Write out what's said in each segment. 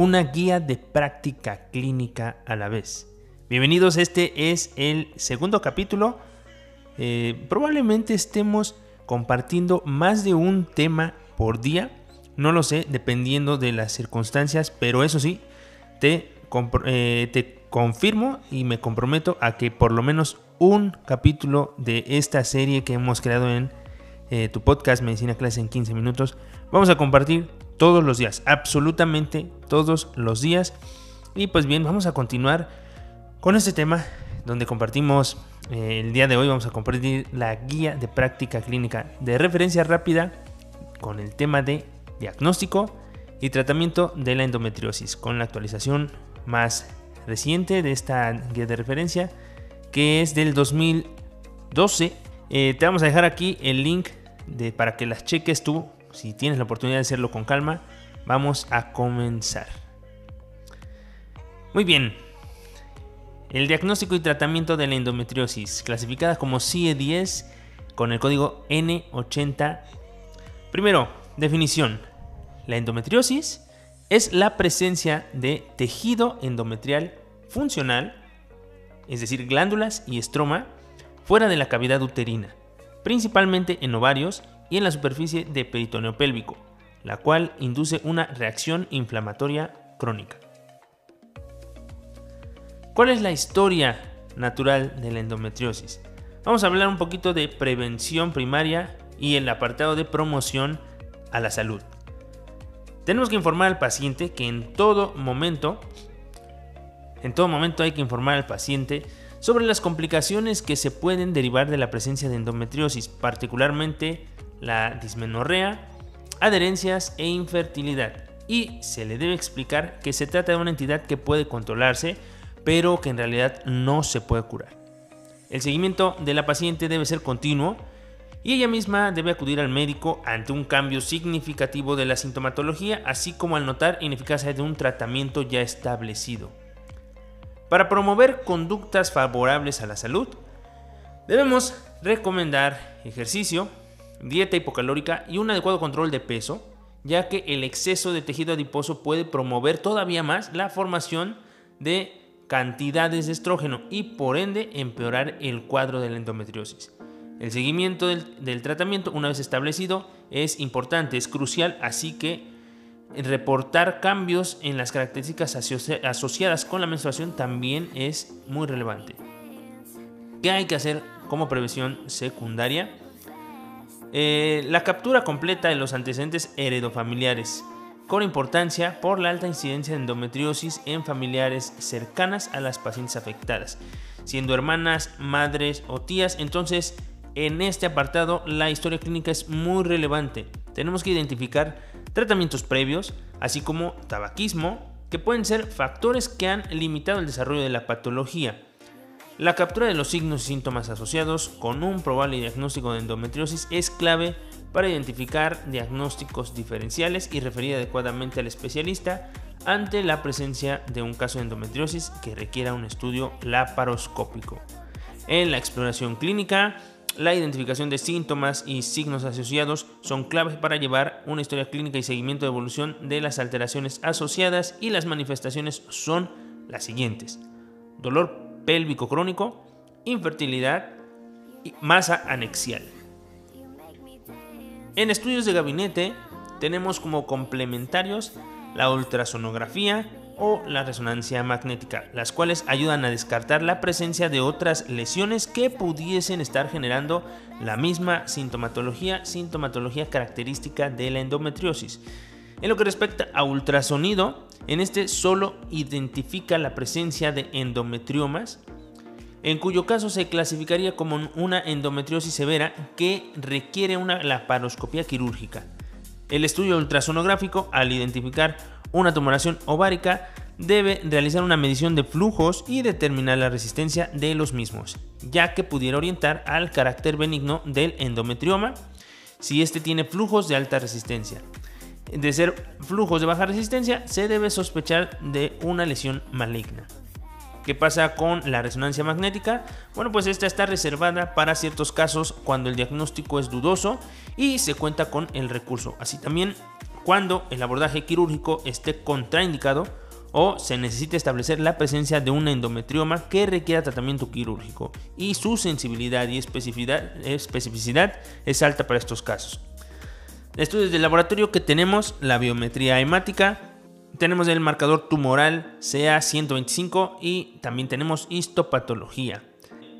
una guía de práctica clínica a la vez. Bienvenidos, este es el segundo capítulo. Eh, probablemente estemos compartiendo más de un tema por día. No lo sé, dependiendo de las circunstancias, pero eso sí, te, eh, te confirmo y me comprometo a que por lo menos un capítulo de esta serie que hemos creado en eh, tu podcast Medicina Clase en 15 minutos vamos a compartir todos los días, absolutamente todos los días. Y pues bien, vamos a continuar con este tema donde compartimos eh, el día de hoy, vamos a compartir la guía de práctica clínica de referencia rápida con el tema de diagnóstico y tratamiento de la endometriosis, con la actualización más reciente de esta guía de referencia, que es del 2012. Eh, te vamos a dejar aquí el link de, para que las cheques tú si tienes la oportunidad de hacerlo con calma, vamos a comenzar. Muy bien. El diagnóstico y tratamiento de la endometriosis, clasificada como CIE10 con el código N80. Primero, definición. La endometriosis es la presencia de tejido endometrial funcional, es decir, glándulas y estroma, fuera de la cavidad uterina, principalmente en ovarios y en la superficie de peritoneo pélvico, la cual induce una reacción inflamatoria crónica. ¿Cuál es la historia natural de la endometriosis? Vamos a hablar un poquito de prevención primaria y el apartado de promoción a la salud. Tenemos que informar al paciente que en todo momento, en todo momento hay que informar al paciente sobre las complicaciones que se pueden derivar de la presencia de endometriosis, particularmente la dismenorrea, adherencias e infertilidad. Y se le debe explicar que se trata de una entidad que puede controlarse, pero que en realidad no se puede curar. El seguimiento de la paciente debe ser continuo y ella misma debe acudir al médico ante un cambio significativo de la sintomatología, así como al notar ineficacia de un tratamiento ya establecido. Para promover conductas favorables a la salud, debemos recomendar ejercicio, dieta hipocalórica y un adecuado control de peso, ya que el exceso de tejido adiposo puede promover todavía más la formación de cantidades de estrógeno y por ende empeorar el cuadro de la endometriosis. El seguimiento del, tratamiento una vez establecido es importante, es crucial, así que reportar cambios en las características asociadas con la menstruación también es muy relevante. ¿Qué hay que hacer como prevención secundaria? Eh, la captura completa de los antecedentes heredofamiliares, con importancia por la alta incidencia de endometriosis en familiares cercanas a las pacientes afectadas, siendo hermanas, madres o tías. Entonces, en este apartado, la historia clínica es muy relevante. Tenemos que identificar tratamientos previos, así como tabaquismo, que pueden ser factores que han limitado el desarrollo de la patología. La captura de los signos y síntomas asociados con un probable diagnóstico de endometriosis es clave para identificar diagnósticos diferenciales y referir adecuadamente al especialista ante la presencia de un caso de endometriosis que requiera un estudio laparoscópico. En la exploración clínica, la identificación de síntomas y signos asociados son claves para llevar una historia clínica y seguimiento de evolución de las alteraciones asociadas y las manifestaciones son las siguientes. Dolor pélvico crónico, infertilidad y masa anexial. En estudios de gabinete tenemos como complementarios la ultrasonografía o la resonancia magnética, las cuales ayudan a descartar la presencia de otras lesiones que pudiesen estar generando la misma sintomatología, sintomatología característica de la endometriosis. En lo que respecta a ultrasonido, en este solo identifica la presencia de endometriomas, en cuyo caso se clasificaría como una endometriosis severa que requiere una laparoscopia quirúrgica. El estudio ultrasonográfico, al identificar una tumoración ovárica, debe realizar una medición de flujos y determinar la resistencia de los mismos, ya que pudiera orientar al carácter benigno del endometrioma si éste tiene flujos de alta resistencia de ser flujos de baja resistencia, se debe sospechar de una lesión maligna. ¿Qué pasa con la resonancia magnética? Bueno, pues esta está reservada para ciertos casos cuando el diagnóstico es dudoso y se cuenta con el recurso. Así también cuando el abordaje quirúrgico esté contraindicado o se necesite establecer la presencia de un endometrioma que requiera tratamiento quirúrgico y su sensibilidad y especificidad, especificidad es alta para estos casos. Estudios de laboratorio que tenemos la biometría hemática, tenemos el marcador tumoral CA125 y también tenemos histopatología.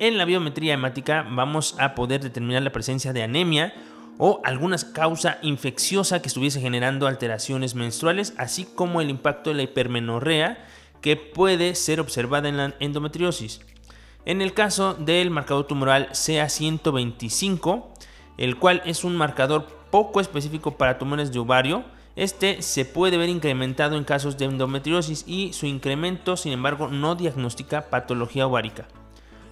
En la biometría hemática vamos a poder determinar la presencia de anemia o alguna causa infecciosa que estuviese generando alteraciones menstruales, así como el impacto de la hipermenorrea que puede ser observada en la endometriosis. En el caso del marcador tumoral CA125, el cual es un marcador poco específico para tumores de ovario, este se puede ver incrementado en casos de endometriosis y su incremento, sin embargo, no diagnostica patología ovárica.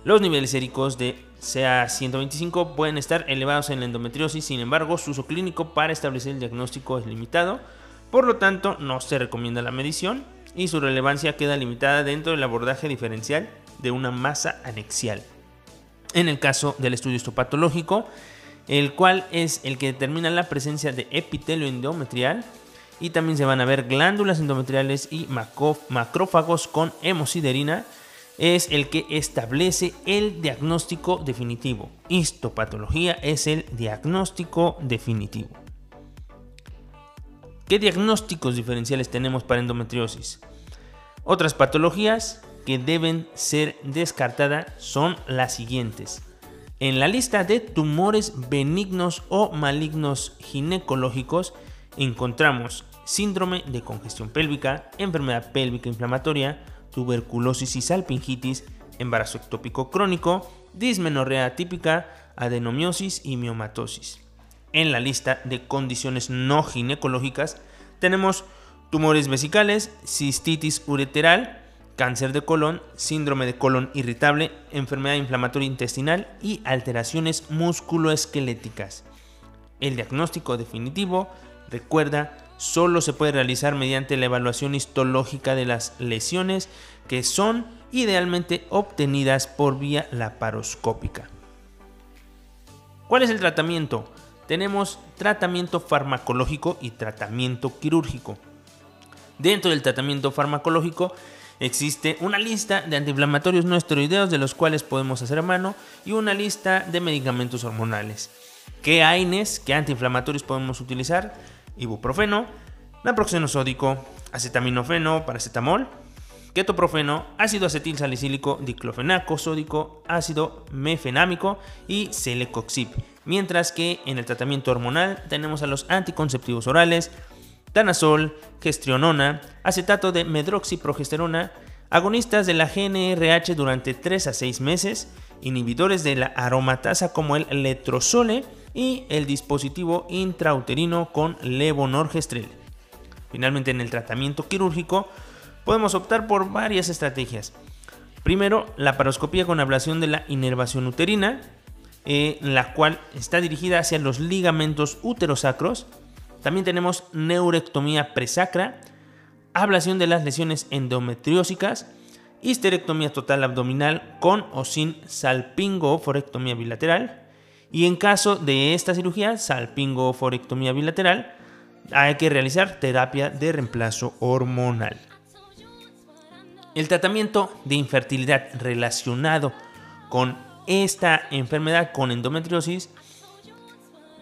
Los niveles séricos de CA125 pueden estar elevados en la endometriosis, sin embargo, su uso clínico para establecer el diagnóstico es limitado, por lo tanto, no se recomienda la medición y su relevancia queda limitada dentro del abordaje diferencial de una masa anexial. En el caso del estudio histopatológico, el cual es el que determina la presencia de epitelio endometrial y también se van a ver glándulas endometriales y macrófagos con hemosiderina, es el que establece el diagnóstico definitivo. Histopatología es el diagnóstico definitivo. ¿Qué diagnósticos diferenciales tenemos para endometriosis? Otras patologías que deben ser descartadas son las siguientes. En la lista de tumores benignos o malignos ginecológicos encontramos síndrome de congestión pélvica, enfermedad pélvica inflamatoria, tuberculosis y salpingitis, embarazo ectópico crónico, dismenorrea típica, adenomiosis y miomatosis. En la lista de condiciones no ginecológicas tenemos tumores vesicales, cistitis ureteral, cáncer de colon, síndrome de colon irritable, enfermedad inflamatoria intestinal y alteraciones musculoesqueléticas. El diagnóstico definitivo, recuerda, solo se puede realizar mediante la evaluación histológica de las lesiones que son idealmente obtenidas por vía laparoscópica. ¿Cuál es el tratamiento? Tenemos tratamiento farmacológico y tratamiento quirúrgico. Dentro del tratamiento farmacológico Existe una lista de antiinflamatorios no esteroideos de los cuales podemos hacer a mano y una lista de medicamentos hormonales. ¿Qué AINES, qué antiinflamatorios podemos utilizar? Ibuprofeno, naproxeno sódico, acetaminofeno, paracetamol, ketoprofeno, ácido acetil salicílico, diclofenaco sódico, ácido mefenámico y celecoxib. Mientras que en el tratamiento hormonal tenemos a los anticonceptivos orales, danazol, gestrionona, acetato de medroxiprogesterona, agonistas de la GNRH durante 3 a 6 meses, inhibidores de la aromatasa como el letrozole y el dispositivo intrauterino con levonorgestrel. Finalmente, en el tratamiento quirúrgico podemos optar por varias estrategias. Primero, la paroscopía con ablación de la inervación uterina, eh, la cual está dirigida hacia los ligamentos uterosacros también tenemos neurectomía presacra, ablación de las lesiones endometriósicas, histerectomía total abdominal con o sin salpingo-forectomía bilateral. Y en caso de esta cirugía, salpingo-forectomía bilateral, hay que realizar terapia de reemplazo hormonal. El tratamiento de infertilidad relacionado con esta enfermedad con endometriosis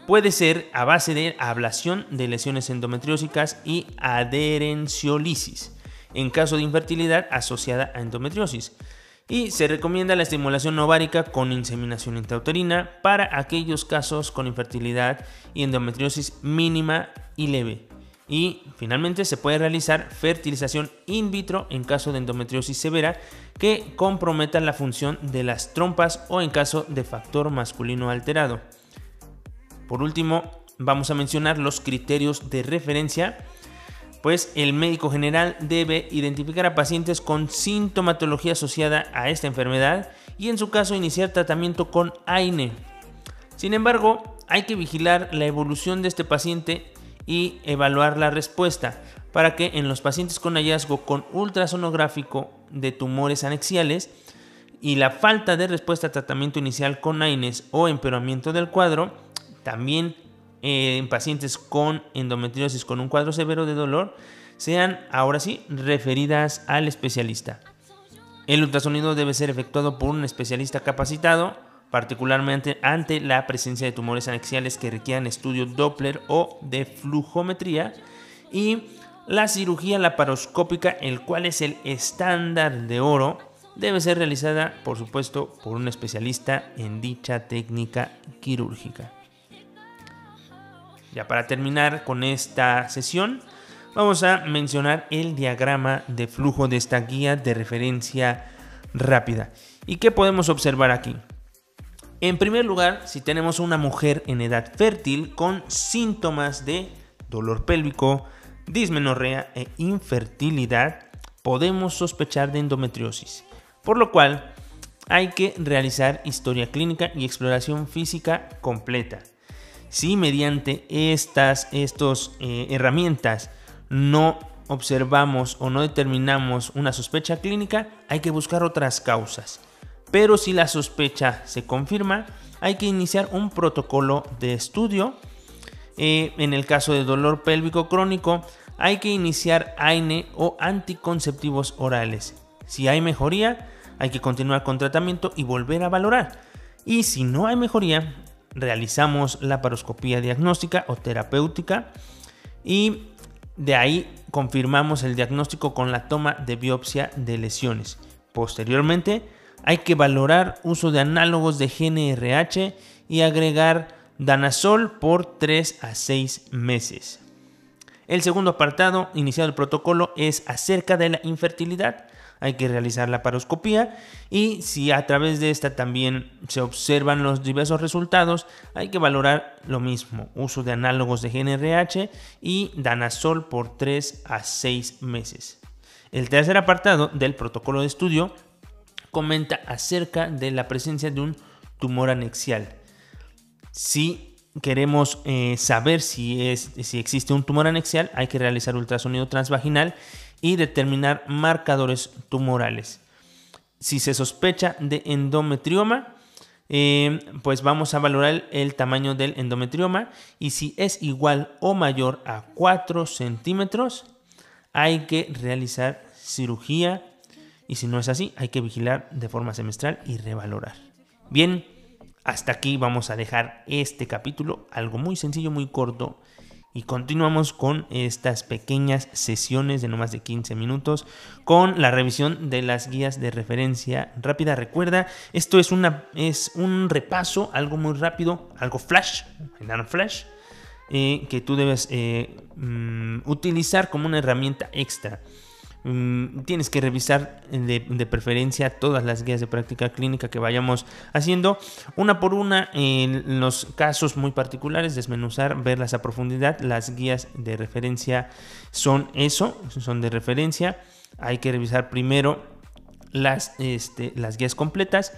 Puede ser a base de ablación de lesiones endometriósicas y adherenciolisis, en caso de infertilidad asociada a endometriosis. Y se recomienda la estimulación ovárica con inseminación intrauterina para aquellos casos con infertilidad y endometriosis mínima y leve. Y finalmente se puede realizar fertilización in vitro en caso de endometriosis severa que comprometa la función de las trompas o en caso de factor masculino alterado. Por último, vamos a mencionar los criterios de referencia. Pues el médico general debe identificar a pacientes con sintomatología asociada a esta enfermedad y en su caso iniciar tratamiento con AINE. Sin embargo, hay que vigilar la evolución de este paciente y evaluar la respuesta para que en los pacientes con hallazgo con ultrasonográfico de tumores anexiales y la falta de respuesta a tratamiento inicial con AINES o empeoramiento del cuadro, también eh, en pacientes con endometriosis con un cuadro severo de dolor sean ahora sí referidas al especialista. El ultrasonido debe ser efectuado por un especialista capacitado, particularmente ante la presencia de tumores anexiales que requieran estudio Doppler o de flujometría y la cirugía laparoscópica, el cual es el estándar de oro, debe ser realizada, por supuesto, por un especialista en dicha técnica quirúrgica. Ya para terminar con esta sesión, vamos a mencionar el diagrama de flujo de esta guía de referencia rápida. ¿Y qué podemos observar aquí? En primer lugar, si tenemos una mujer en edad fértil con síntomas de dolor pélvico, dismenorrea e infertilidad, podemos sospechar de endometriosis, por lo cual hay que realizar historia clínica y exploración física completa. Si mediante estas eh, herramientas no observamos o no determinamos una sospecha clínica, hay que buscar otras causas. Pero si la sospecha se confirma, hay que iniciar un protocolo de estudio. Eh, en el caso de dolor pélvico crónico, hay que iniciar AINE o anticonceptivos orales. Si hay mejoría, hay que continuar con tratamiento y volver a valorar. Y si no hay mejoría, realizamos la paroscopía diagnóstica o terapéutica y de ahí confirmamos el diagnóstico con la toma de biopsia de lesiones. Posteriormente, hay que valorar uso de análogos de GNRH y agregar danazol por 3 a 6 meses. El segundo apartado iniciado el protocolo es acerca de la infertilidad. Hay que realizar la paroscopía y si a través de esta también se observan los diversos resultados, hay que valorar lo mismo, uso de análogos de GNRH y danazol por 3 a 6 meses. El tercer apartado del protocolo de estudio comenta acerca de la presencia de un tumor anexial. Si queremos eh, saber si, existe un tumor anexial, hay que realizar ultrasonido transvaginal y determinar marcadores tumorales. Si se sospecha de endometrioma, eh, pues vamos a valorar el tamaño del endometrioma y si es igual o mayor a 4 centímetros, hay que realizar cirugía y si no es así, hay que vigilar de forma semestral y revalorar. Bien, hasta aquí vamos a dejar este capítulo, algo muy sencillo, muy corto. Y continuamos con estas pequeñas sesiones de no más de 15 minutos con la revisión de las guías de referencia rápida. Recuerda, esto es, una, es un repaso, algo muy rápido, algo flash, flash, eh, que tú debes eh, mm, utilizar como una herramienta extra. Mm, tienes que revisar de, preferencia todas las guías de práctica clínica que vayamos haciendo, una por una, en los casos muy particulares, desmenuzar, verlas a profundidad. Las guías de referencia son eso, son de referencia. Hay que revisar primero las, este, las guías completas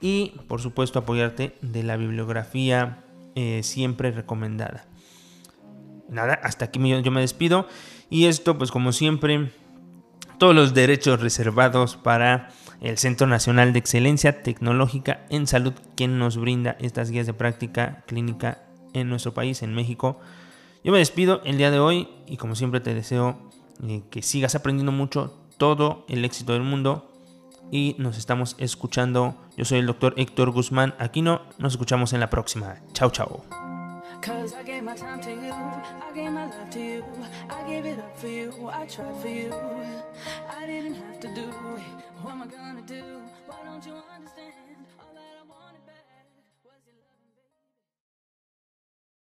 y, por supuesto, apoyarte de la bibliografía eh, siempre recomendada. Nada, hasta aquí yo me despido. Y esto, pues como siempre, todos los derechos reservados para el Centro Nacional de Excelencia Tecnológica en Salud, quien nos brinda estas guías de práctica clínica en nuestro país, en México. Yo me despido el día de hoy y como siempre te deseo eh, que sigas aprendiendo mucho, todo el éxito del mundo y nos estamos escuchando. Yo soy el doctor Héctor Guzmán Aquino, nos escuchamos en la próxima. Chao, chao. Cause I gave my time to you, I gave my love to you, I gave it up for you, I tried for you. I didn't have to do it, what am I gonna do? Why don't you understand?